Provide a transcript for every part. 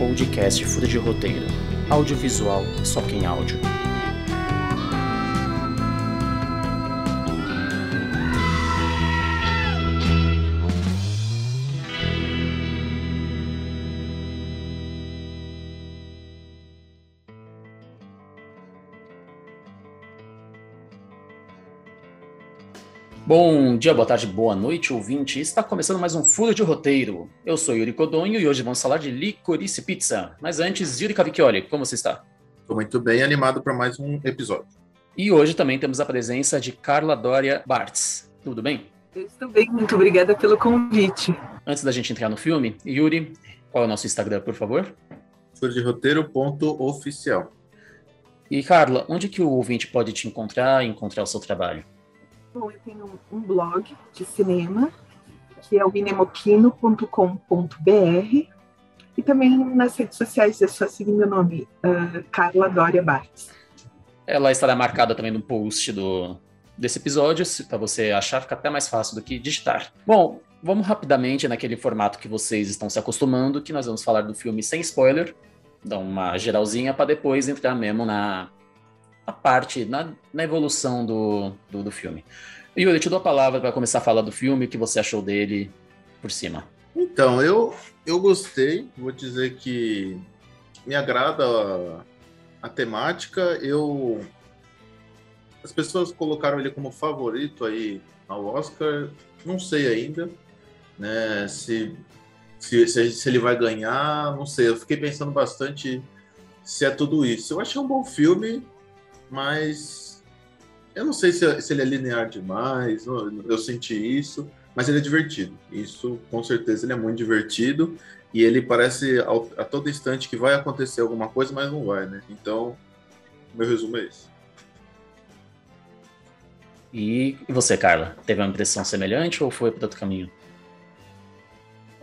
podcast Fura de Roteiro. Audiovisual, só quem áudio. Bom dia, boa tarde, boa noite, ouvinte. Está começando mais um Furo de Roteiro. Eu sou Yuri Codonho e hoje vamos falar de licorice pizza. Mas antes, Yuri Cavicchioli, como você está? Estou muito bem, animado para mais um episódio. E hoje também temos a presença de Carla Dória Bartz. Tudo bem? Eu estou bem, muito obrigada pelo convite. Antes da gente entrar no filme, Yuri, qual é o nosso Instagram, por favor? Furo de roteiro ponto oficial. E Carla, onde que o ouvinte pode te encontrar e encontrar o seu trabalho? Bom, eu tenho um blog de cinema, que é o inemoquino.com.br, e também nas redes sociais é só seguir meu nome, uh, Carla Dória Bartz. Ela estará marcada também no post do, desse episódio, para você achar, fica até mais fácil do que digitar. Bom, vamos rapidamente naquele formato que vocês estão se acostumando, que nós vamos falar do filme sem spoiler, dar uma geralzinha para depois entrar mesmo na, a parte, na, na evolução do, do, do, filme. Yuri, eu te dou a palavra para começar a falar do filme, o que você achou dele por cima. Então, eu, eu gostei, vou dizer que me agrada a, a temática, eu... As pessoas colocaram ele como favorito aí ao Oscar, não sei ainda, né, se, se, se, se ele vai ganhar, não sei, eu fiquei pensando bastante se é tudo isso. Eu achei um bom filme, mas eu não sei se, se ele é linear demais, eu senti isso, mas ele é divertido. Isso, com certeza, ele é muito divertido e ele parece a, a todo instante que vai acontecer alguma coisa, mas não vai, né? Então, meu resumo é esse. E você, Carla, teve uma impressão semelhante ou foi para outro caminho?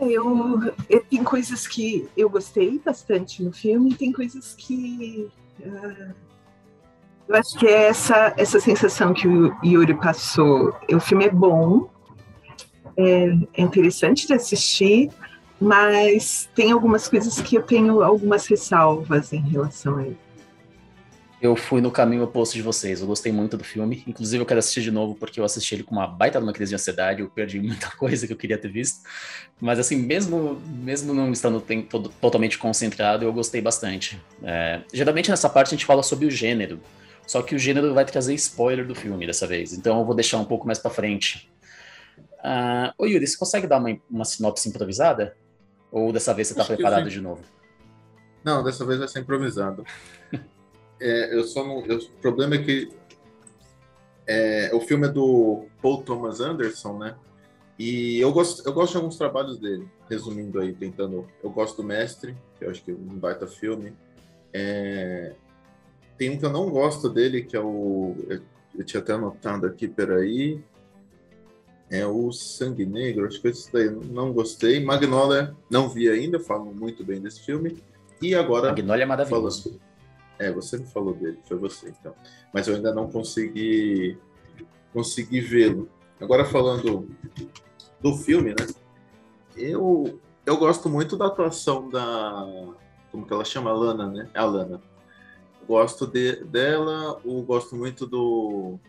Eu, eu, tem coisas que eu gostei bastante no filme, tem coisas que uh, eu acho que é essa, essa sensação que o Yuri passou. O filme é bom, é, é interessante de assistir, mas tem algumas coisas que eu tenho algumas ressalvas em relação a ele. Eu fui no caminho oposto de vocês. Eu gostei muito do filme. Inclusive, eu quero assistir de novo porque eu assisti ele com uma baita uma crise de ansiedade. Eu perdi muita coisa que eu queria ter visto. Mas, assim, mesmo, mesmo não estando todo, totalmente concentrado, eu gostei bastante. É, geralmente, nessa parte, a gente fala sobre o gênero. Só que o gênero vai trazer spoiler do filme dessa vez, então eu vou deixar um pouco mais para frente. Uh, ô Yuri, você consegue dar uma, uma sinopse improvisada? Ou dessa vez você está preparado de novo? Não, dessa vez vai ser improvisado. é, eu só não, eu, o problema é que é, o filme é do Paul Thomas Anderson, né? E eu gosto, eu gosto de alguns trabalhos dele, resumindo aí, tentando. Eu gosto do Mestre, que eu acho que é um baita filme. É, tem um que eu não gosto dele, que é o. Eu tinha até anotado aqui, peraí. É o Sangue Negro, acho que esse daí não gostei. Magnolia, não vi ainda, falam muito bem desse filme. E agora. Magnolia é maravilhoso. Falando, é, você me falou dele, foi você então. Mas eu ainda não consegui, consegui vê-lo. Agora falando do filme, né? Eu, eu gosto muito da atuação da. Como que ela chama? Lana, né? É a Lana gosto de, dela, o gosto muito do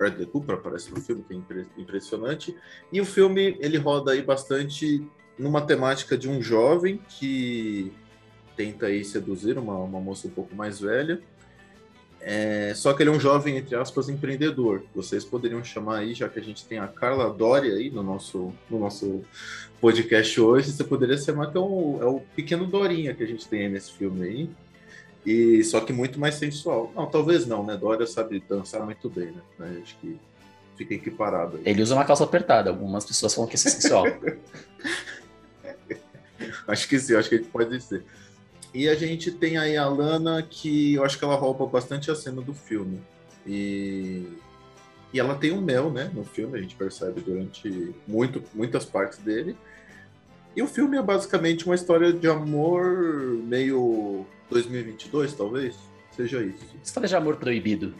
Bradley Cooper aparece no filme, que é impressionante. E o filme ele roda aí bastante numa temática de um jovem que tenta aí seduzir uma, uma moça um pouco mais velha. É, só que ele é um jovem, entre aspas, empreendedor. Vocês poderiam chamar aí, já que a gente tem a Carla Doria aí no nosso, no nosso podcast hoje, você poderia chamar que é, um, é o pequeno Dorinha que a gente tem nesse filme aí. E só que muito mais sensual. Não, talvez não, né? Dória sabe dançar muito bem, né? Acho que fica equiparado. Aí. Ele usa uma calça apertada, algumas pessoas falam que isso é sensual. acho que sim, acho que a gente pode dizer. E a gente tem aí a Lana, que eu acho que ela rouba bastante a cena do filme. E, e ela tem um mel, né, no filme, a gente percebe durante muito, muitas partes dele. E o filme é basicamente uma história de amor meio 2022, talvez? Seja isso. História de amor proibido.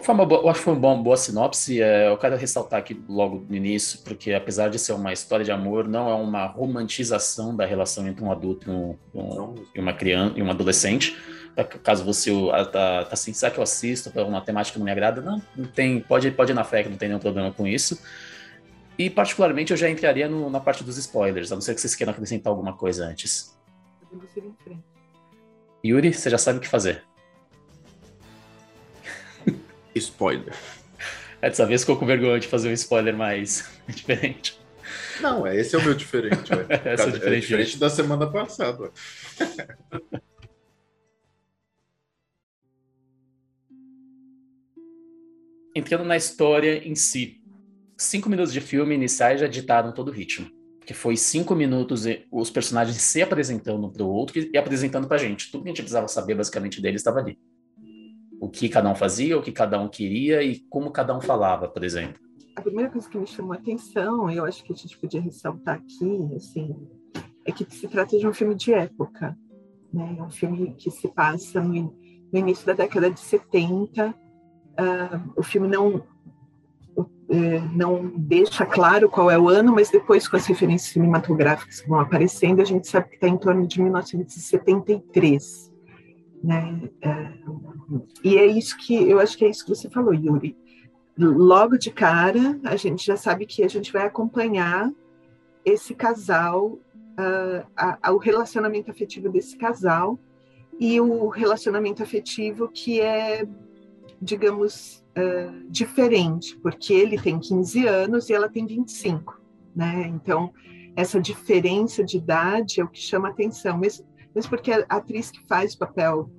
Foi uma boa, eu acho que foi uma boa, boa sinopse. É, eu quero ressaltar aqui logo no início, porque apesar de ser uma história de amor, não é uma romantização da relação entre um adulto e, um, um, e uma criança e um adolescente. Caso você tá, tá assim, será que eu assisto para uma temática que não me agrada? Não, não tem, pode, pode ir na fé que não tem nenhum problema com isso. E particularmente eu já entraria no, na parte dos spoilers, a não ser que vocês queiram acrescentar alguma coisa antes. Yuri, você já sabe o que fazer. Spoiler. É, dessa vez ficou com vergonha de fazer um spoiler mais diferente. Não, é, esse é o meu diferente. é, é diferente, é diferente da semana passada. Entrando na história em si. Cinco minutos de filme iniciais já ditaram todo o ritmo. Que foi cinco minutos os personagens se apresentando um para o outro e apresentando para a gente. Tudo que a gente precisava saber basicamente deles estava ali o que cada um fazia, o que cada um queria e como cada um falava, por exemplo. A primeira coisa que me chamou a atenção, eu acho que a gente podia ressaltar aqui, assim, é que se trata de um filme de época, né? É um filme que se passa no, no início da década de 70. Uh, ah, o filme não não deixa claro qual é o ano, mas depois com as referências cinematográficas que vão aparecendo, a gente sabe que está em torno de 1973. Né? É, e é isso que eu acho que é isso que você falou, Yuri. Logo de cara, a gente já sabe que a gente vai acompanhar esse casal, uh, a, a, o relacionamento afetivo desse casal e o relacionamento afetivo que é, digamos, uh, diferente, porque ele tem 15 anos e ela tem 25, né? Então, essa diferença de idade é o que chama atenção. Mesmo, mesmo porque a atriz que faz o papel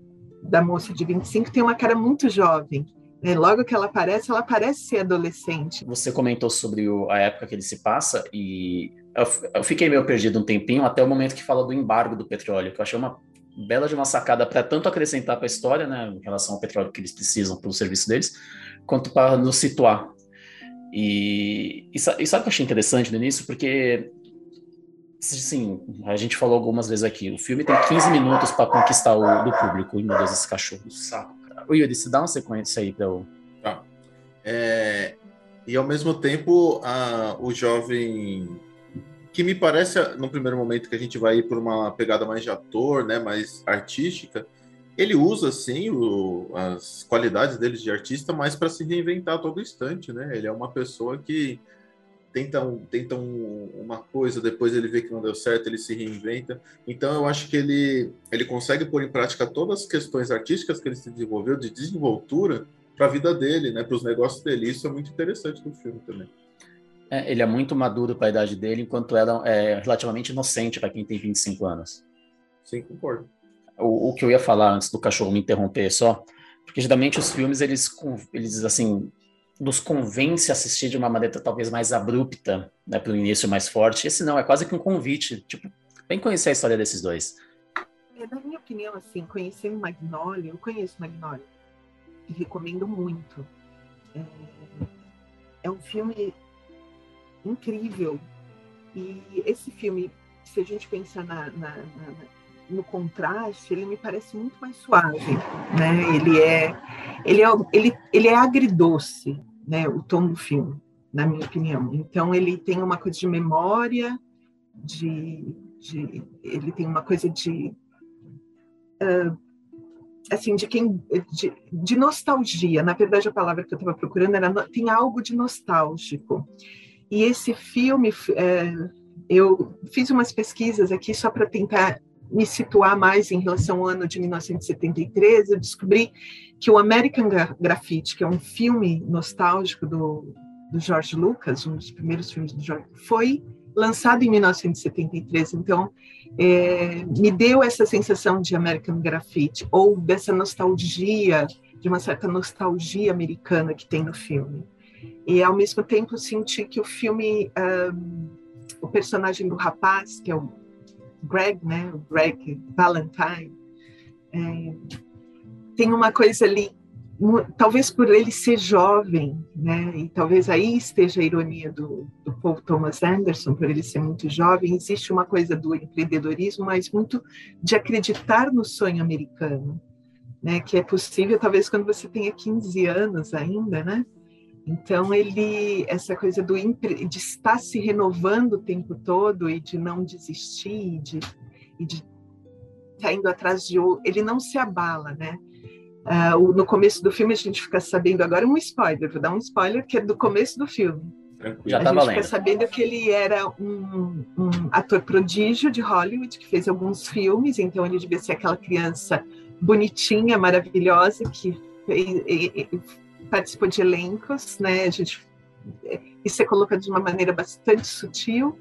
da moça de 25 tem uma cara muito jovem. Né? Logo que ela aparece, ela parece ser adolescente. Você comentou sobre o, a época que ele se passa e eu, eu, fiquei meio perdido um tempinho até o momento que fala do embargo do petróleo, que eu achei uma bela de uma sacada para tanto acrescentar para a história, né, em relação ao petróleo que eles precisam pelo serviço deles, quanto para nos situar. E, e, sabe o que eu achei interessante no início? Porque Sim, a gente falou algumas vezes aqui. O filme tem 15 minutos para conquistar o do público. Ih, meu Deus, esse cachorro saco. Ô, Yuri, se dá uma sequência aí para eu. Tá. É, e ao mesmo tempo, a, o jovem. Que me parece, no primeiro momento, que a gente vai ir por uma pegada mais de ator, né, mais artística, ele usa, sim, o, as qualidades dele de artista, mas para se reinventar a todo instante, né? Ele é uma pessoa que tenta, um, tenta um, uma coisa, depois ele vê que não deu certo, ele se reinventa. Então eu acho que ele, ele consegue pôr em prática todas as questões artísticas que ele se desenvolveu, de desenvoltura, para a vida dele, né, para os negócios dele. Isso é muito interessante no filme também. É, ele é muito maduro para a idade dele, enquanto ela é relativamente inocente para quem tem 25 anos. Sim, concordo. O, o que eu ia falar antes do cachorro me interromper só, porque geralmente os filmes eles, eles assim nos convence a assistir de uma maneira talvez mais abrupta, né, para o início mais forte. Esse não, é quase que um convite, tipo, vem conhecer a história desses dois. É, na minha opinião, assim, conhecendo Magnolia, eu conheço Magnolia e recomendo muito. É, é um filme incrível e esse filme, se a gente pensar na, na, na, no contraste, ele me parece muito mais suave, né? Ele é, ele é, ele, ele é agridoce, né, o tom do filme, na minha opinião. Então ele tem uma coisa de memória, de, de ele tem uma coisa de uh, assim de quem de, de, nostalgia. Na verdade a palavra que eu estava procurando era tem algo de nostálgico. E esse filme é, eu fiz umas pesquisas aqui só para tentar me situar mais em relação ao ano de 1973, eu descobri que o American Graffiti, que é um filme nostálgico do, do George Lucas, um dos primeiros filmes do George, foi lançado em 1973. Então, é, me deu essa sensação de American Graffiti, ou dessa nostalgia, de uma certa nostalgia americana que tem no filme. E, ao mesmo tempo, senti que o filme, um, o personagem do rapaz, que é o Greg, né, o Greg Valentine, é, tem uma coisa ali, talvez por ele ser jovem, né, e talvez aí esteja a ironia do, do Paul Thomas Anderson, por ele ser muito jovem, existe uma coisa do empreendedorismo, mas muito de acreditar no sonho americano. né, que é possível talvez quando você tenha 15 anos ainda, né? Então ele essa coisa do de estar se renovando o tempo todo e de não desistir de, e de estar indo atrás de ele não se abala, né? Uh, no começo do filme a gente fica sabendo agora um spoiler, vou dar um spoiler que é do começo do filme. Já a tá gente valendo. fica sabendo que ele era um, um, ator prodígio de Hollywood que fez alguns filmes, então ele devia ser aquela criança bonitinha, maravilhosa que fez, e, e, participou de elencos, né? A gente isso é colocado de uma maneira bastante sutil.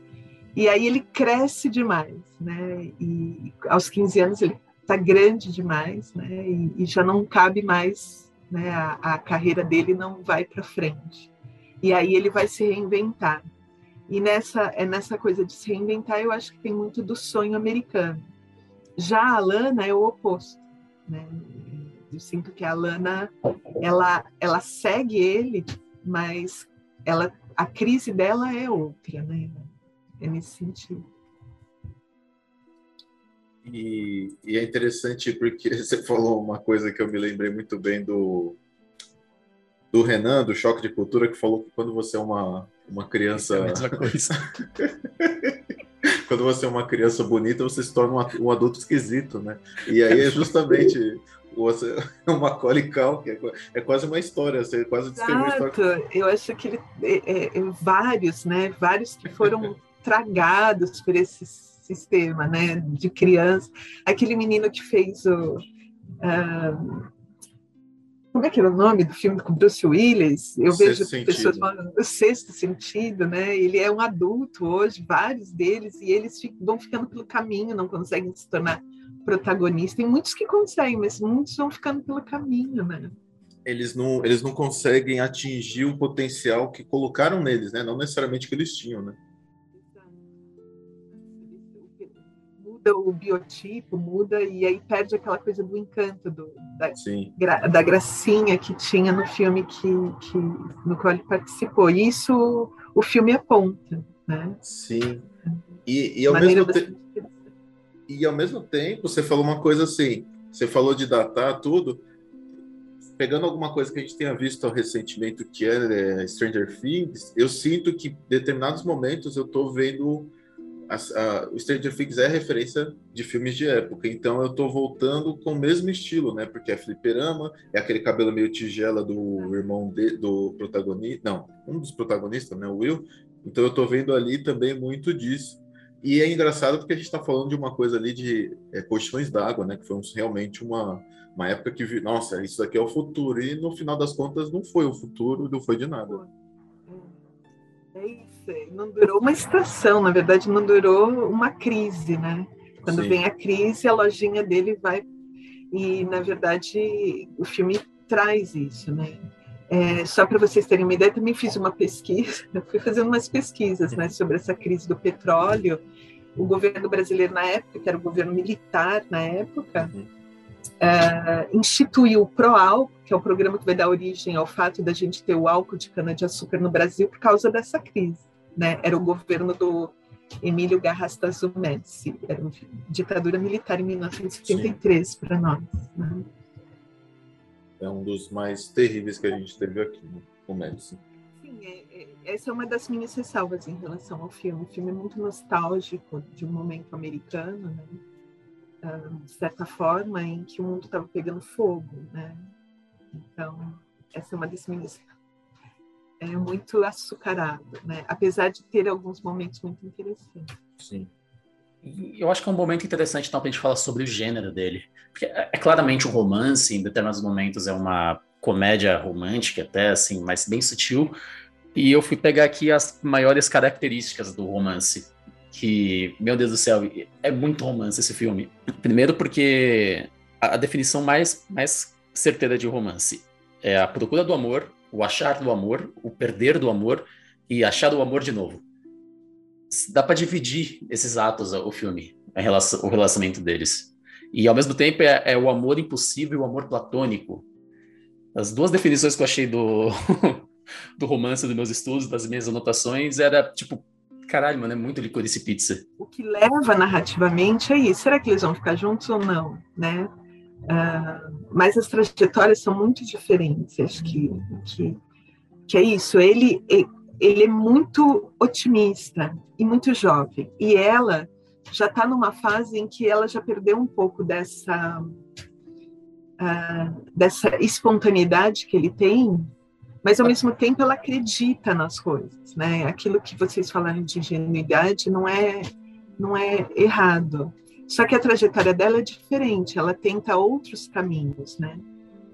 E aí ele cresce demais, né? E aos 15 anos ele está grande demais, né? E, e, já não cabe mais, né? A, a carreira dele não vai para frente. E aí ele vai se reinventar. E nessa é nessa coisa de se reinventar, eu acho que tem muito do sonho americano. Já a Lana é o oposto, né? Eu sinto que a Lana ela ela segue ele, mas ela a crise dela é outra, né? É nesse sentido. E, e, é interessante porque você falou uma coisa que eu me lembrei muito bem do, do Renan, do Choque de Cultura, que falou que quando você é uma, uma criança. É a coisa. quando você é uma criança bonita, você se torna um adulto esquisito, né? E aí é justamente você o Macaulay Culkin é, é quase uma história, você quase descreveu uma história. Eu acho que ele é, é, vários, né? Vários que foram tragados por esses sistema, né, de criança. Aquele menino que fez o uh, como é que era o nome do filme com Bruce Willis? Eu vejo pessoas falando o sexto sentido, né? Ele é um adulto hoje, vários deles, e eles vão ficando pelo caminho, não conseguem se tornar protagonista. Tem muitos que conseguem, mas muitos vão ficando pelo caminho, né? Eles não, eles não conseguem atingir o potencial que colocaram neles, né? Não necessariamente que eles tinham, né? Muda o biotipo, muda e aí perde aquela coisa do encanto, do, da, gra, da gracinha que tinha no filme que, que, no qual ele participou. E isso o filme aponta, né? Sim. E, e, ao mesmo te... e ao mesmo tempo, você falou uma coisa assim, você falou de datar tudo, pegando alguma coisa que a gente tenha visto recentemente, que é, é Stranger Things, eu sinto que em determinados momentos eu estou vendo a, a, o Stranger Things é referência de filmes de época, então eu tô voltando com o mesmo estilo, né? Porque é fliperama, é aquele cabelo meio tigela do irmão de, do protagonista, não, um dos protagonistas, né? O Will. Então eu tô vendo ali também muito disso. E é engraçado porque a gente está falando de uma coisa ali de é, colchões d'água, né? Que foi um, realmente uma, uma época que, nossa, isso aqui é o futuro. E no final das contas não foi o futuro, não foi de nada. É isso não durou uma estação, na verdade, não durou uma crise, né? Quando Sim. vem a crise, a lojinha dele vai. E, na verdade, o filme traz isso, né? É, só para vocês terem uma ideia, também fiz uma pesquisa, fui fazendo umas pesquisas né, sobre essa crise do petróleo. O governo brasileiro, na época, que era o governo militar na época, uhum. é, instituiu o ProAlco, que é o programa que vai dar origem ao fato da gente ter o álcool de cana-de-açúcar no Brasil por causa dessa crise né? Era o governo do Emílio Garrastazu Médici, era uma ditadura militar em 1973 para nós. Né? É um dos mais terríveis que a gente teve aqui, né? o Médici. Sim, é, é, essa é uma das minhas ressalvas em relação ao filme. O filme é muito nostálgico de um momento americano, né? Uh, de certa forma, em que o mundo estava pegando fogo, né? Então, essa é uma das minhas é muito açucarado, né? apesar de ter alguns momentos muito interessantes. Sim. Eu acho que é um momento interessante então, para a gente falar sobre o gênero dele. Porque é, é claramente um romance, em determinados momentos é uma comédia romântica, até assim, mas bem sutil. E eu fui pegar aqui as maiores características do romance. Que, meu Deus do céu, é muito romance esse filme. Primeiro, porque a definição mais, mais certeira de romance é a procura do amor, o achar do amor, o perder do amor e achar o amor de novo. Dá para dividir esses atos, o filme, relação, o relacionamento deles. E ao mesmo tempo é, é, o amor impossível e o amor platônico. As duas definições que eu achei do, do romance dos meus estudos, das minhas anotações, era tipo, caralho, mano, é muito licorice pizza. O que leva narrativamente é isso. Será que eles vão ficar juntos ou não, né? Uh, mas as trajetórias são muito diferentes. Acho que, que, que é isso. Ele, ele é muito otimista e muito jovem. E ela já está numa fase em que ela já perdeu um pouco dessa, uh, dessa espontaneidade que ele tem, mas ao mesmo tempo ela acredita nas coisas, né? Aquilo que vocês falaram de ingenuidade não é não é errado. Só que a trajetória dela é diferente, ela tenta outros caminhos, né?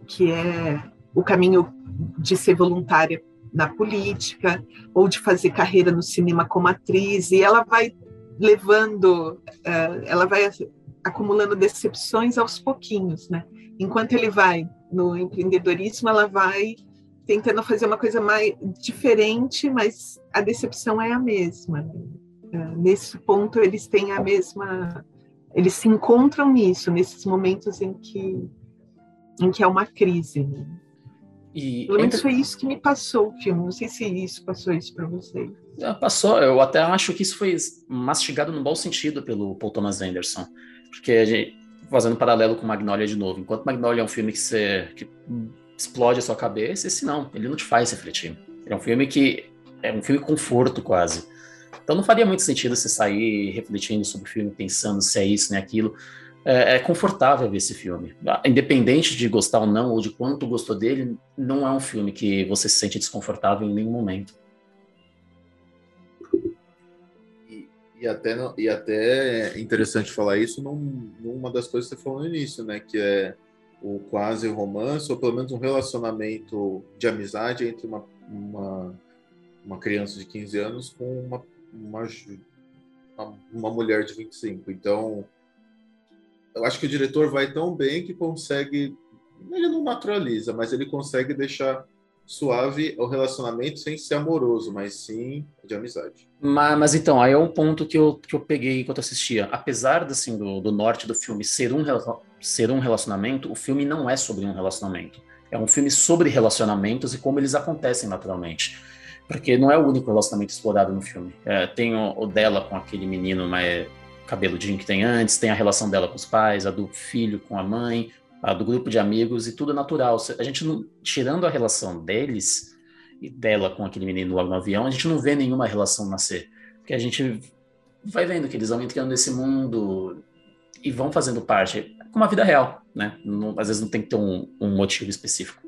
Que é o caminho de ser voluntária na política ou de fazer carreira no cinema como atriz e ela vai levando, uh, ela vai acumulando decepções aos pouquinhos, né? Enquanto ele vai no empreendedorismo, ela vai tentando fazer uma coisa mais diferente, mas a decepção é a mesma. Né? Uh, nesse ponto, eles têm a mesma, eles se encontram nisso, nesses momentos em que em que é uma crise. Né? E Pelo menos foi isso que me passou o filme. Não sei se isso passou isso para vocês. Passou, eu até acho que isso foi mastigado no bom sentido pelo Paul Thomas Anderson. Porque gente, fazendo um paralelo com Magnolia de novo, enquanto Magnolia é um filme que, você, que explode a sua cabeça, esse não, ele não te faz refletir. É um filme que é um filme conforto quase. Então não faria muito sentido você sair refletindo sobre o filme, pensando se é isso, nem aquilo é, é, confortável ver esse filme. Independente de gostar ou não, ou de quanto gostou dele, não é um filme que você se sente desconfortável em nenhum momento. E, e até, e até é interessante falar isso num, numa das coisas que você falou no início, né? Que é o quase romance, ou pelo menos um relacionamento de amizade entre uma, uma, uma criança de 15 anos com uma, uma, uma mulher de 25. Então eu acho que o diretor vai tão bem que consegue. Ele não naturaliza, mas ele consegue deixar suave o relacionamento sem ser amoroso, mas sim de amizade. Mas, mas então, aí é um ponto que eu, que eu peguei enquanto assistia. Apesar assim, do, do norte do filme ser um, ser um relacionamento, o filme não é sobre um relacionamento. É um filme sobre relacionamentos e como eles acontecem naturalmente. Porque não é o único relacionamento explorado no filme. É, tem o, o, dela com aquele menino mas cabeludinho que tem antes, tem a relação dela com os pais, a do filho com a mãe, a do grupo de amigos e tudo é natural. A gente não, tirando a relação deles e dela com aquele menino logo no avião, a gente não vê nenhuma relação nascer, porque a gente vai vendo que eles vão entrando nesse mundo e vão fazendo parte, como a vida real, né? Não, às vezes não tem que ter um, um motivo específico.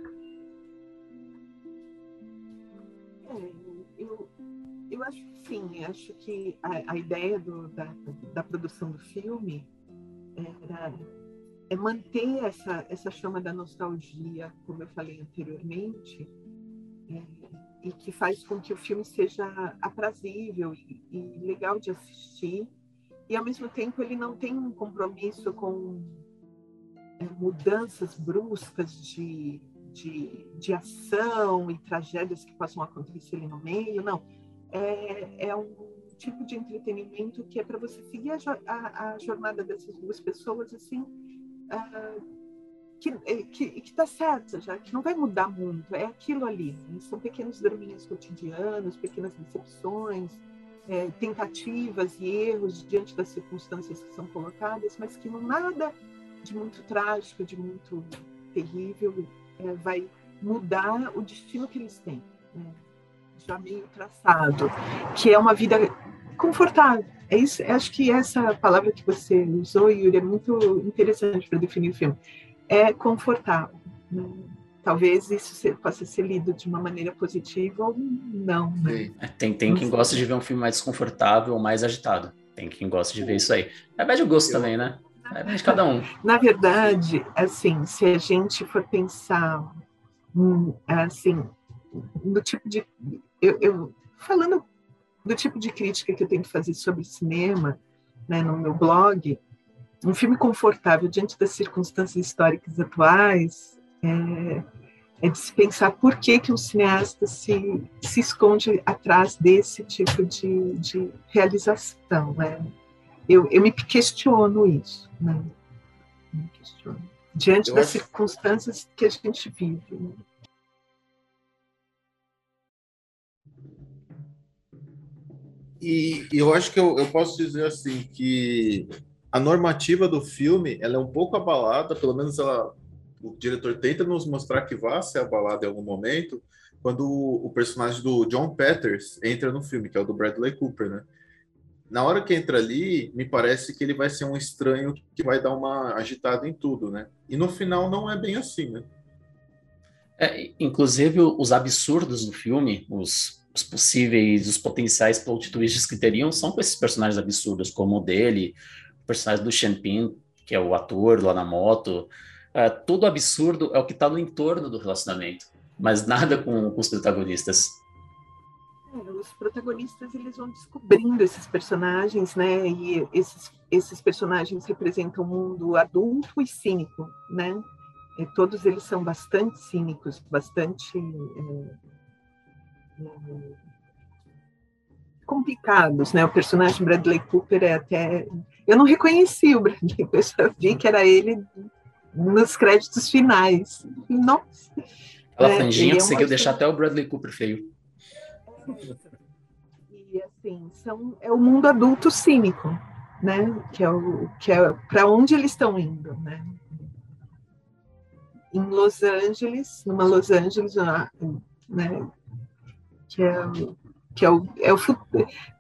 Sim, acho que a, a ideia do, da, da, produção do filme era, é manter essa, essa chama da nostalgia, como eu falei anteriormente, é, e que faz com que o filme seja aprazível e, e, legal de assistir, e ao mesmo tempo ele não tem um compromisso com é, mudanças bruscas de, de, de ação e tragédias que possam acontecer ali no meio, não é, é um tipo de entretenimento que é para você seguir a, a, a, jornada dessas duas pessoas assim uh, que que está certa já que não vai mudar muito é aquilo ali né? são pequenos draminhas cotidianos pequenas decepções é, tentativas e erros diante das circunstâncias que são colocadas mas que não nada de muito trágico de muito terrível é, vai mudar o destino que eles têm né? Já meio traçado, que é uma vida confortável. É isso, acho que essa palavra que você usou, Yuri, é muito interessante para definir o filme. É confortável. Né? Talvez isso possa ser lido de uma maneira positiva ou não. Né? É, tem, tem quem gosta de ver um filme mais desconfortável ou mais agitado. Tem quem gosta de ver isso aí. É bem de gosto Eu... também, né? É bem de cada um. Na verdade, assim, se a gente for pensar, hum, assim, no tipo de eu, eu, falando do tipo de crítica que eu tenho que fazer sobre cinema, né, no meu blog, um filme confortável diante das circunstâncias históricas atuais é, é de se pensar por que, que um cineasta se, se esconde atrás desse tipo de, de realização. Né? Eu, eu me questiono isso. Né? Me questiono. Diante eu das acho... circunstâncias que a gente vive. Né? E, eu acho que eu, eu, posso dizer assim que a normativa do filme ela é um pouco abalada, pelo menos ela, o diretor tenta nos mostrar que vai ser abalada em algum momento, quando o, o, personagem do John Peters entra no filme, que é o do Bradley Cooper, né? Na hora que entra ali, me parece que ele vai ser um estranho que vai dar uma agitada em tudo, né? E no final não é bem assim, né? É, inclusive, os absurdos do filme, os, os, possíveis, os potenciais plot twists que teriam são com esses personagens absurdos, como o dele, o personagem do Champagne, que é o ator lá na moto. É, tudo absurdo é o que está no entorno do relacionamento, mas nada com, com os protagonistas. É, os protagonistas eles vão descobrindo esses personagens, né? E esses, esses personagens representam um mundo adulto e cínico, né? E todos eles são bastante cínicos, bastante é, complicados, né? O personagem Bradley Cooper é até eu não reconheci o Bradley, eu só vi que era ele nos créditos finais. Nossa. Aquela é, franjinha conseguiu deixar até o Bradley Cooper feio. E assim, são, é o mundo adulto cínico, né? Que é o que é para onde eles estão indo, né? Em Los Angeles, numa Los Angeles, né? Que é, que é o, é o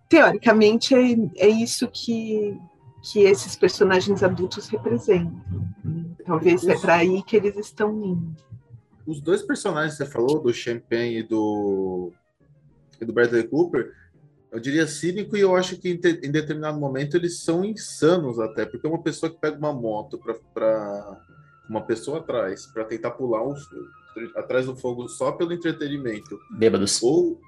teoricamente é, é isso que que esses personagens adultos representam. Talvez é para aí que eles estão indo. Os dois personagens que você falou, do Champagne e do, e do Bradley Cooper, eu diria cínico e eu acho que em, em determinado momento eles são insanos até, porque uma pessoa que pega uma moto para uma pessoa atrás para tentar pular um, atrás do fogo só pelo entretenimento. Bêbados. Ou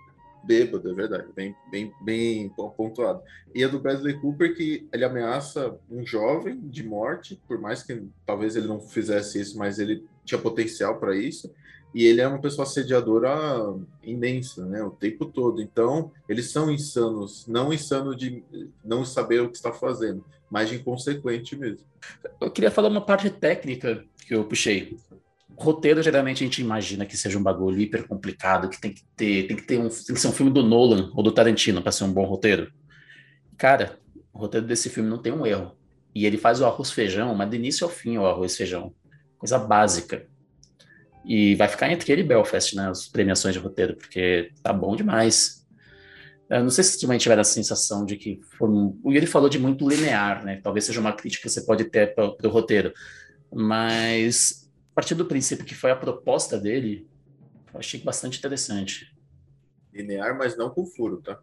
bêbado, é verdade, bem, bem, bem pontuado. E a do Bradley Cooper, que ele ameaça um jovem de morte, por mais que talvez ele não fizesse isso, mas ele tinha potencial para isso. E ele é uma pessoa assediadora imensa, né, o tempo todo. Então, eles são insanos, não insano de não saber o que está fazendo, mas de inconsequente mesmo. Eu queria falar uma parte técnica que eu puxei roteiro geralmente a gente imagina que seja um bagulho hiper complicado, que tem que ter, tem que ter um, tem que ser um filme do Nolan ou do Tarantino para ser um bom roteiro. Cara, o roteiro desse filme não tem um erro. E ele faz o arroz feijão, mas do início ao fim o arroz feijão, coisa básica. E vai ficar entre ele e Belfast, né, as premiações de roteiro, porque tá bom demais. Eu não sei se também tiver a sensação de que o Yuri falou de muito linear, né? Talvez seja uma crítica que você pode ter para o roteiro, mas a partir do princípio que foi a proposta dele, eu achei bastante interessante. Linear, mas não com furo, tá?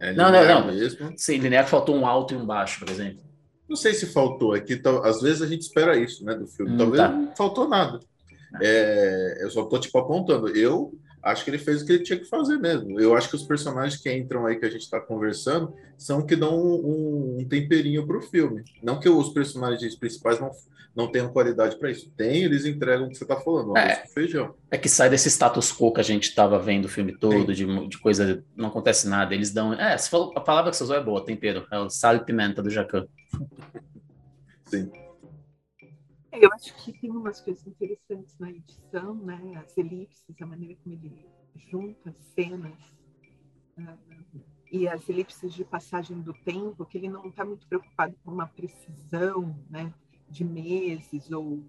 É não, não, não. Mesmo. Sim, linear faltou um alto e um baixo, por exemplo. Não sei se faltou, é que às vezes a gente espera isso, né, do filme. Hum, Talvez tá. não faltou nada. É, eu só tô tipo apontando. Eu acho que ele fez o que ele tinha que fazer mesmo. Eu acho que os personagens que entram aí que a gente está conversando são que dão um, um temperinho para o filme. Não que os personagens principais não, não tenham qualidade para isso. Tem, eles entregam o que você está falando, é, feijão. É que sai desse status quo que a gente estava vendo o filme todo, de, de, coisa, não acontece nada. Eles dão. É, falou, a palavra que você usou é boa, tempero. É o sal e pimenta do Jacan. Sim. Eu acho que tem umas coisas interessantes na edição, né? As elipses, a maneira como ele junta cenas uh, e as elipses de passagem do tempo, que ele não está muito preocupado com uma precisão, né? De meses ou um,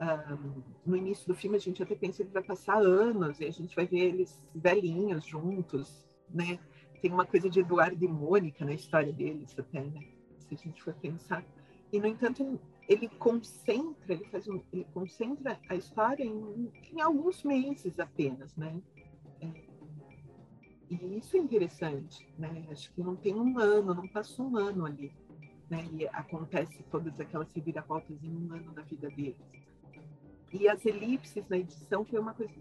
ah, no início do filme a gente até pensa que vai passar anos e a gente vai ver eles velhinhos juntos, né? Tem uma coisa de Eduardo e Mônica na história deles até, né? Se a gente for pensar. E no entanto ele concentra, ele faz um, ele concentra a história em, em alguns meses apenas, né? É, e isso é interessante, né? Acho que não tem um ano, não passa um ano ali, né? E acontece todas aquelas reviravoltas em um ano da vida deles. E as elipses na edição foi uma coisa,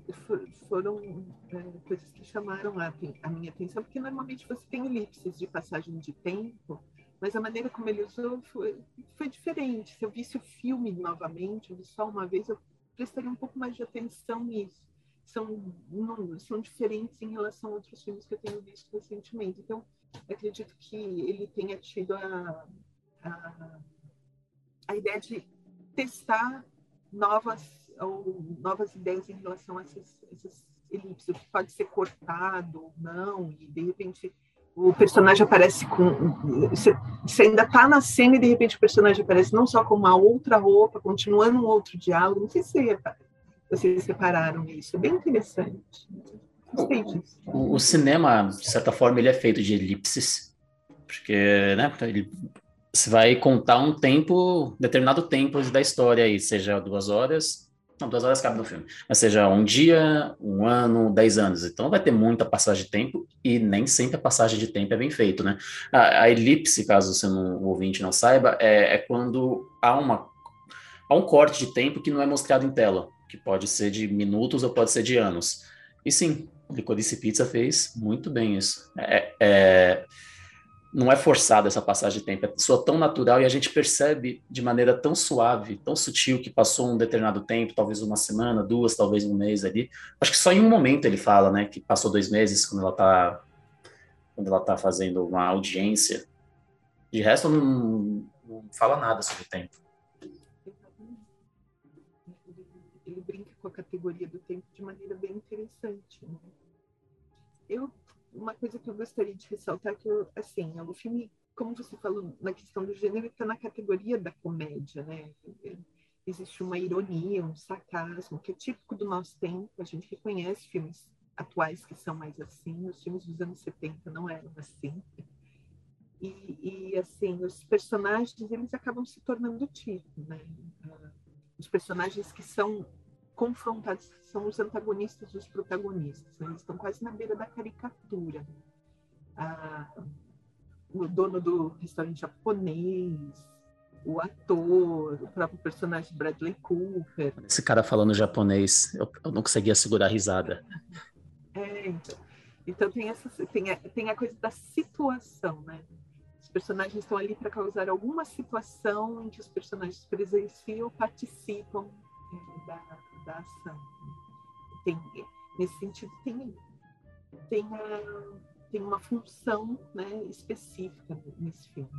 foram é, coisas que chamaram a, a minha atenção, porque normalmente você tem elipses de passagem de tempo mas a maneira como ele usou foi, foi diferente. Se eu visse o filme novamente, eu vi só uma vez, eu prestaria um pouco mais de atenção nisso. São, não, são diferentes em relação a outros filmes que eu tenho visto recentemente. Então, acredito que ele tenha tido a, a, a ideia de testar novas ou novas ideias em relação a essas, essas elipses, o que pode ser cortado ou não, e de repente o personagem aparece com. Você ainda está na cena e de repente o personagem aparece não só com uma outra roupa, continuando um outro diálogo. Não sei se vocês separaram isso. É bem interessante. O, o cinema, de certa forma, ele é feito de elipses, porque né, ele, você vai contar um tempo, determinado tempo da história aí, seja duas horas, não, duas horas cabe no filme. Mas seja um dia, um ano, dez anos. Então vai ter muita passagem de tempo e nem sempre a passagem de tempo é bem feito, né? A, a elipse, caso você não, o ouvinte não saiba, é, é, quando há, uma, há um corte de tempo que não é mostrado em tela, que pode ser de minutos ou pode ser de anos. E sim, Licorice Pizza fez muito bem isso. É, é não é forçada essa passagem de tempo, é só tão natural e a gente percebe de maneira tão suave, tão sutil que passou um determinado tempo, talvez uma semana, duas, talvez um mês ali. Acho que só em um momento ele fala, né, que passou dois meses quando ela tá quando ela tá fazendo uma audiência. De resto, não, não fala nada sobre tempo. Ele brinca com a categoria do tempo de maneira bem interessante. Né? Eu uma coisa que eu gostaria de ressaltar que, assim, o filme, como você falou, na questão do gênero, está na categoria da comédia, né? Existe uma ironia, um sarcasmo, que é típico do nosso tempo. A gente reconhece filmes atuais que são mais assim. Os filmes dos anos 70 não eram assim. E, e assim, os personagens, eles acabam se tornando tipo, né? Os personagens que são confrontados, são os antagonistas dos protagonistas. Né? Eles estão quase na beira da caricatura. Ah, o dono do restaurante japonês, o ator, o próprio personagem Bradley Cooper. Esse cara falando japonês, eu, eu não conseguia segurar a risada. É, então, então tem, essa, tem, a, tem a coisa da situação, né? Os personagens estão ali para causar alguma situação em que os personagens presenciam, participam é, da, da ação. Tem, nesse sentido, tem, tem, a, tem uma função né, específica nesse filme,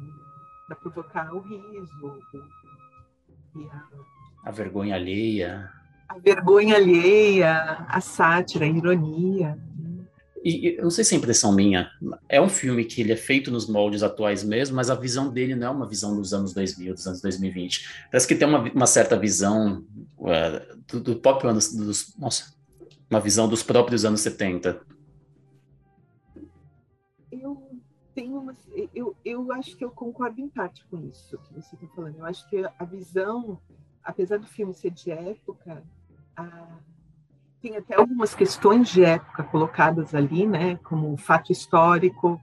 para provocar o riso, e a, a vergonha alheia. A vergonha alheia, a sátira, a ironia. E eu não sei se é impressão minha, é um filme que ele é feito nos moldes atuais mesmo, mas a visão dele não é uma visão dos anos 2000, dos anos 2020. Parece que tem uma, uma certa visão uh, do, do anos, dos, nossa, uma visão dos próprios anos 70. Eu tenho uma, eu, eu acho que eu concordo em parte com isso que você está falando. Eu acho que a visão, apesar do filme ser de época, a tem até algumas questões de época colocadas ali, né, como o fato histórico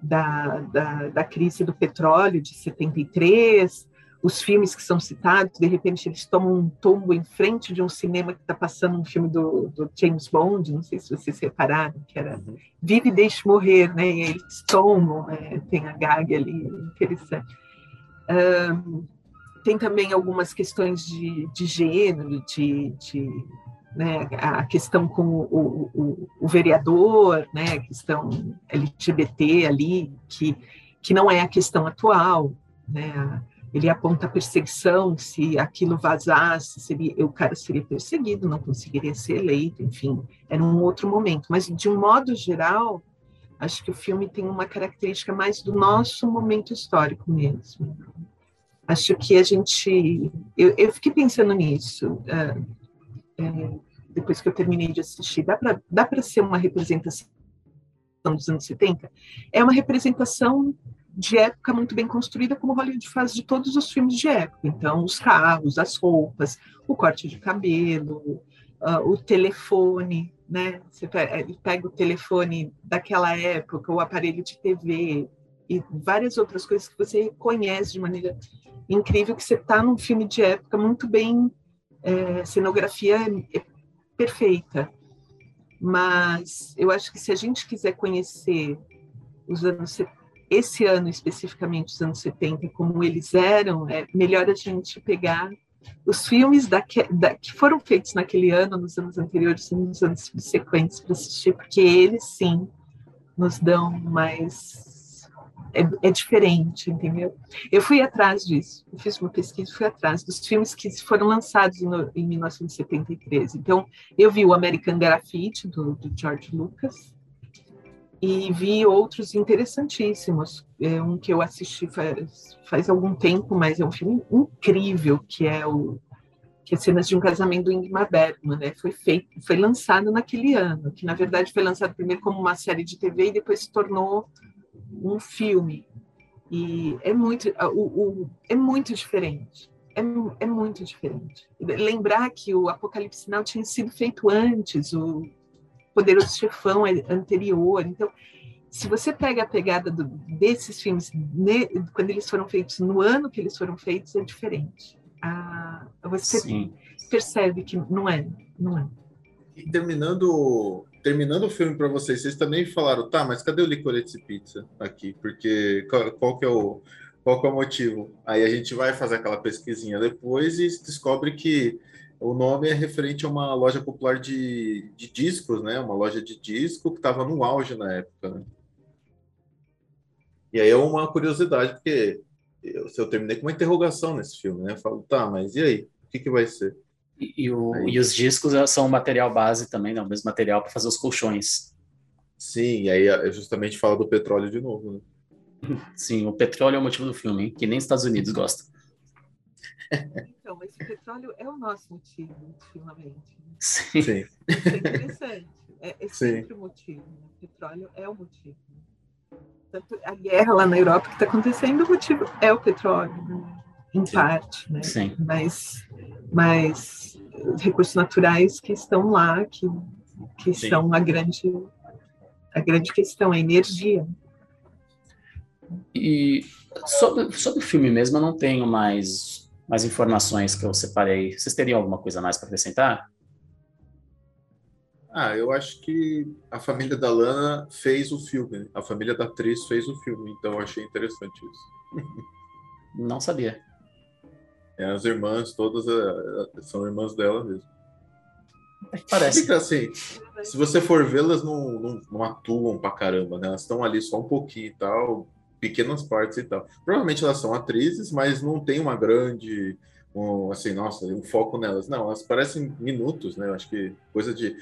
da, da, da, crise do petróleo de 73, os filmes que são citados, de repente eles tomam um tombo em frente de um cinema que está passando um filme do, do, James Bond, não sei se vocês repararam, que era uhum. Vive e Deixe Morrer, né, e eles tomam, né, tem a gag ali, interessante. Um, tem também algumas questões de, de gênero, de, de né, a questão com o, o, o, vereador, né, a questão LGBT ali, que, que não é a questão atual, né, ele aponta a perseguição, se aquilo vazasse, seria, o cara seria perseguido, não conseguiria ser eleito, enfim, era um outro momento, mas de um modo geral, acho que o filme tem uma característica mais do nosso momento histórico mesmo. Acho que a gente, eu, eu fiquei pensando nisso, uh, é, depois que eu terminei de assistir, dá para dá ser uma representação dos anos 70? É uma representação de época muito bem construída, como Hollywood faz de todos os filmes de época. Então, os carros, as roupas, o corte de cabelo, uh, o telefone, né? Você pega, pega o telefone daquela época, o aparelho de TV e várias outras coisas que você reconhece de maneira incrível, que você está num filme de época muito bem é, cenografia é perfeita. Mas eu acho que se a gente quiser conhecer os anos esse ano especificamente os anos 70 como eles eram, é melhor a gente pegar os filmes da, da, que foram feitos naquele ano, nos anos anteriores e nos anos subsequentes para assistir, porque eles sim nos dão mais é, é, diferente, entendeu? Eu fui atrás disso, eu fiz uma pesquisa, fui atrás dos filmes que foram lançados no, em 1973. Então, eu vi o American Graffiti, do, do George Lucas, e vi outros interessantíssimos. É um que eu assisti faz, faz algum tempo, mas é um filme incrível, que é o que é cenas de um casamento do Ingmar Bergman, né? Foi feito, foi lançado naquele ano, que na verdade foi lançado primeiro como uma série de TV e depois se tornou um filme. E é muito, o, o é muito diferente. É, é, muito diferente. Lembrar que o Apocalipse Now tinha sido feito antes, o Poderoso Chefão é anterior. Então, se você pega a pegada do, desses filmes, ne, quando eles foram feitos, no ano que eles foram feitos, é diferente. Ah, você Sim. percebe que não é, não é. E terminando, terminando o filme para vocês, vocês também falaram, tá, mas cadê o Licorice Pizza aqui? Porque qual, qual que é o qual que é o motivo? Aí a gente vai fazer aquela pesquisinha depois e descobre que o nome é referente a uma loja popular de, de discos, né? Uma loja de disco que estava no auge na época, né? E aí é uma curiosidade, porque eu, eu terminei com uma interrogação nesse filme, né? Eu falo, tá, mas e aí? O que, que vai ser? E, e, o, e os discos são o material base também, né? O mesmo material para fazer os colchões. Sim, e aí é justamente fala do petróleo de novo, né? Sim, o petróleo é o motivo do filme, hein? que nem os Estados Unidos gostam. Então, esse petróleo é o nosso motivo, ultimamente. Né? Sim. Sim. É interessante. É, é sempre Sim. o motivo. Né? O petróleo é o motivo. Tanto a guerra lá na Europa que está acontecendo, o motivo é o petróleo, né? em Sim. parte, né? Sim. Mas, mas recursos naturais que estão lá, que, que são a grande, a grande questão, a energia. E sobre, sobre o filme mesmo, eu não tenho mais mais informações que eu separei. Vocês teriam alguma coisa mais para acrescentar? Ah, eu acho que a família da Lana fez o filme. A família da atriz fez o filme, então eu achei interessante isso. Não sabia. É, as irmãs, todas eh, eh, são irmãs dela mesmo. Parece. Fica assim, se você for vê-las, não, não, não, atuam pra caramba, né? Elas estão ali só um pouquinho e tal, pequenas partes e tal. Provavelmente elas são atrizes, mas não tem uma grande, um, assim, nossa, um foco nelas. Não, elas parecem minutos, né? Acho que coisa de.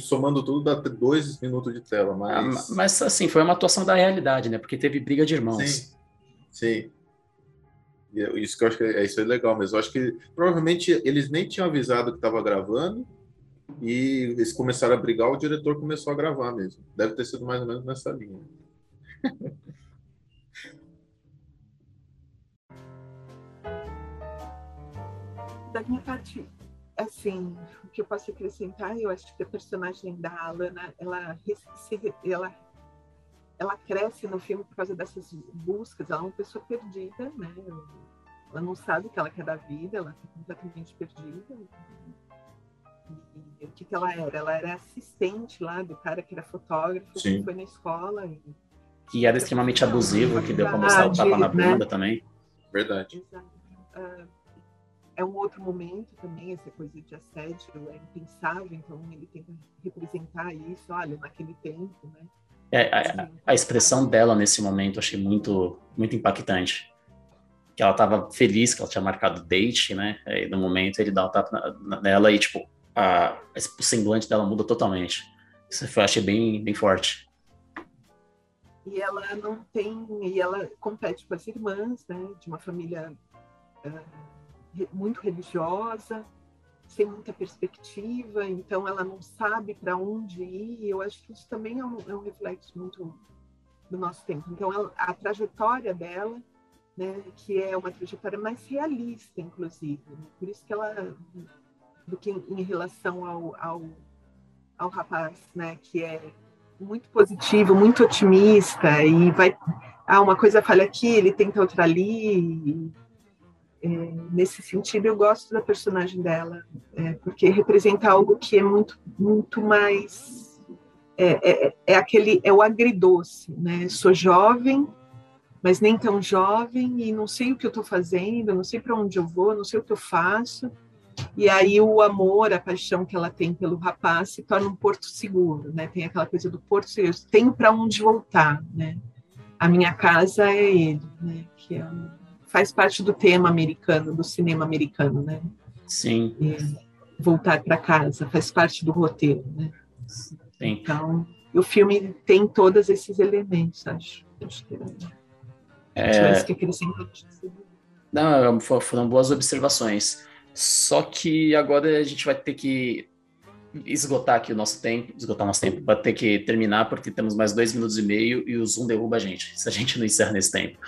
Somando tudo dá dois minutos de tela, mas. Ah, mas assim, foi uma atuação da realidade, né? Porque teve briga de irmãos. Sim. Sim. Isso que eu acho que é, isso é legal mesmo. Eu acho que provavelmente eles nem tinham avisado que estava gravando e eles começaram a brigar, o diretor começou a gravar mesmo. Deve ter sido mais ou menos nessa linha. da minha parte, assim, o que eu posso acrescentar, eu acho que a personagem da Alana, ela, ela, ela cresce no filme por causa dessas buscas. Ela é uma pessoa perdida, né? Ela não sabe o que ela quer da vida, ela está completamente perdida. E, o que, que ela era? Ela era assistente lá do cara que era fotógrafo, Sim. que foi na escola. E, e era extremamente abusivo, que deu para mostrar o tapa na bunda né? também. Verdade. Exato. Uh, é um outro momento também, essa coisa de assédio é impensável, então ele tenta representar isso, olha, naquele tempo, né? É, a, a, expressão dela nesse momento eu achei muito, muito impactante. Que ela estava feliz que ela tinha marcado date, né? Aí no momento ele dá um tapa nela e, tipo, a, o semblante dela muda totalmente. Isso eu achei bem, bem forte. E ela não tem. E ela compete com as irmãs, né? De uma família. Uh, muito religiosa, sem muita perspectiva, então ela não sabe para onde ir. Eu acho que isso também é um, é um reflexo muito do nosso tempo. Então, ela, a trajetória dela, né, que é uma trajetória mais realista, inclusive, né? por isso que ela, do que em, em relação ao, ao, ao rapaz, né, que é muito positivo, muito otimista e vai, ah, uma coisa falha aqui, ele tenta outra ali, é, nesse sentido, eu gosto da personagem dela, é, porque representa algo que é muito, muito mais. É, é, é, aquele. É o agridoce, né? Sou jovem, mas nem tão jovem, e não sei o que eu estou fazendo, não sei para onde eu vou, não sei o que eu faço. E aí o amor, a paixão que ela tem pelo rapaz se torna um porto seguro, né? Tem aquela coisa do porto seguro, tenho para onde voltar, né? A minha casa é ele, né? Que é faz parte do tema americano, do cinema americano, né? Sim. E voltar para casa faz parte do roteiro, né? Sim. Então, o filme tem todos esses elementos, acho. acho que é... que Não, foram boas observações. Só que agora a gente vai ter que esgotar aqui o nosso tempo, esgotar nosso tempo, vai ter que terminar porque temos mais dois minutos e meio e o Zoom derruba a gente, se a gente não encerra nesse tempo.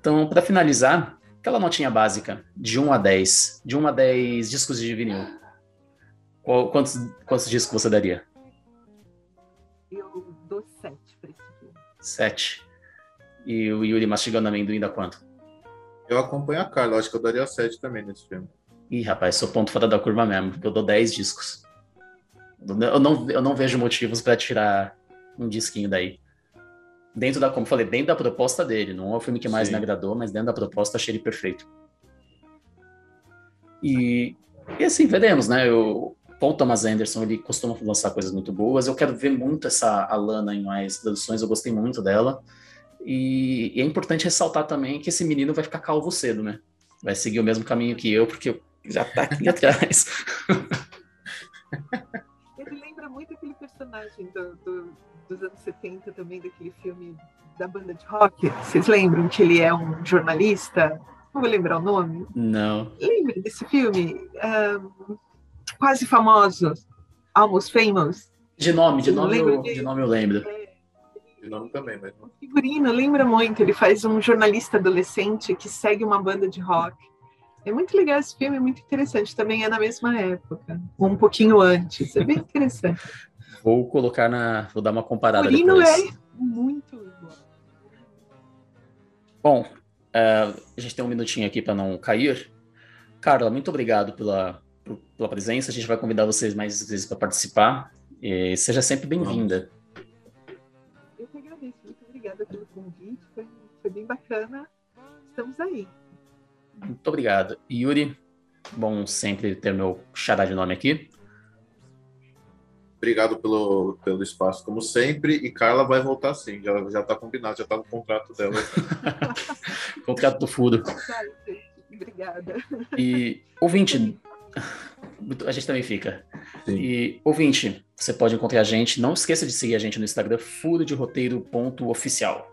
Então, para finalizar, aquela notinha básica, de 1 a 10, de 1 a 10 discos de vinil, qual, quantos, quantos discos você daria? Eu dou 7 para esse filme. 7. E o Yuri mastigando amendoim dá quanto? Eu acompanho a Carla, acho que eu daria 7 também nesse filme. Ih, rapaz, sou ponto fora da curva mesmo, porque eu dou 10 discos. Eu não, eu não vejo motivos para tirar um disquinho daí. Dentro da, como eu falei, dentro da proposta dele. Não é o filme que mais Sim. me agradou, mas dentro da proposta achei ele perfeito. E, e assim, veremos, né? O Paul Thomas Anderson, ele costuma lançar coisas muito boas. Eu quero ver muito essa Alana em mais produções, eu gostei muito dela. E, e é importante ressaltar também que esse menino vai ficar calvo cedo, né? Vai seguir o mesmo caminho que eu, porque já tá aqui atrás. personagem do, do, dos anos 70 também, daquele filme da banda de rock. Vocês lembram que ele é um jornalista? Não vou lembrar o nome. Não. Lembra desse filme? Um, quase famoso. Almost Famous. De nome, de nome, eu, de nome eu lembro. É, de nome também, mas. Figurino, lembra muito. Ele faz um jornalista adolescente que segue uma banda de rock. É muito legal esse filme, é muito interessante. Também é na mesma época, um pouquinho antes. É bem interessante. Vou colocar na. Vou dar uma comparada. Murino depois. é muito igual. Bom, uh, a gente tem um minutinho aqui para não cair. Carla, muito obrigado pela, pela presença. A gente vai convidar vocês mais vezes para participar. E seja sempre bem-vinda. Eu que agradeço. Muito obrigada pelo convite. Foi, foi bem bacana. Estamos aí. Muito obrigado. Yuri, bom sempre ter meu xará de nome aqui. Obrigado pelo, pelo espaço, como sempre. E Carla vai voltar sim, já, já tá combinado, já tá no contrato dela. contrato do furo. Obrigada. E, ouvinte, a gente também fica. Sim. E, ouvinte, você pode encontrar a gente. Não esqueça de seguir a gente no Instagram, furo de roteiro.oficial.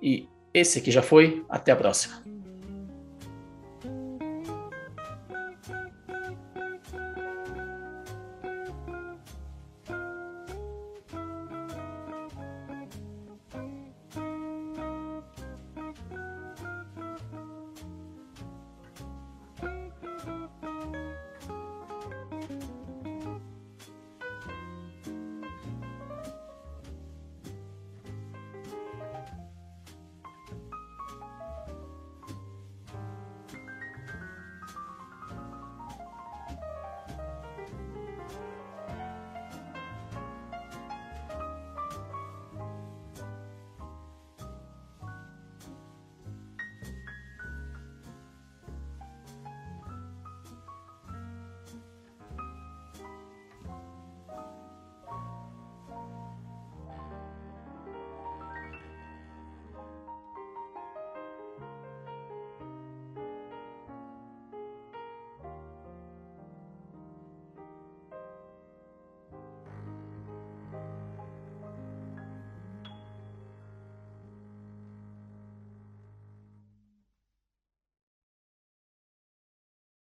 E esse aqui já foi. Até a próxima.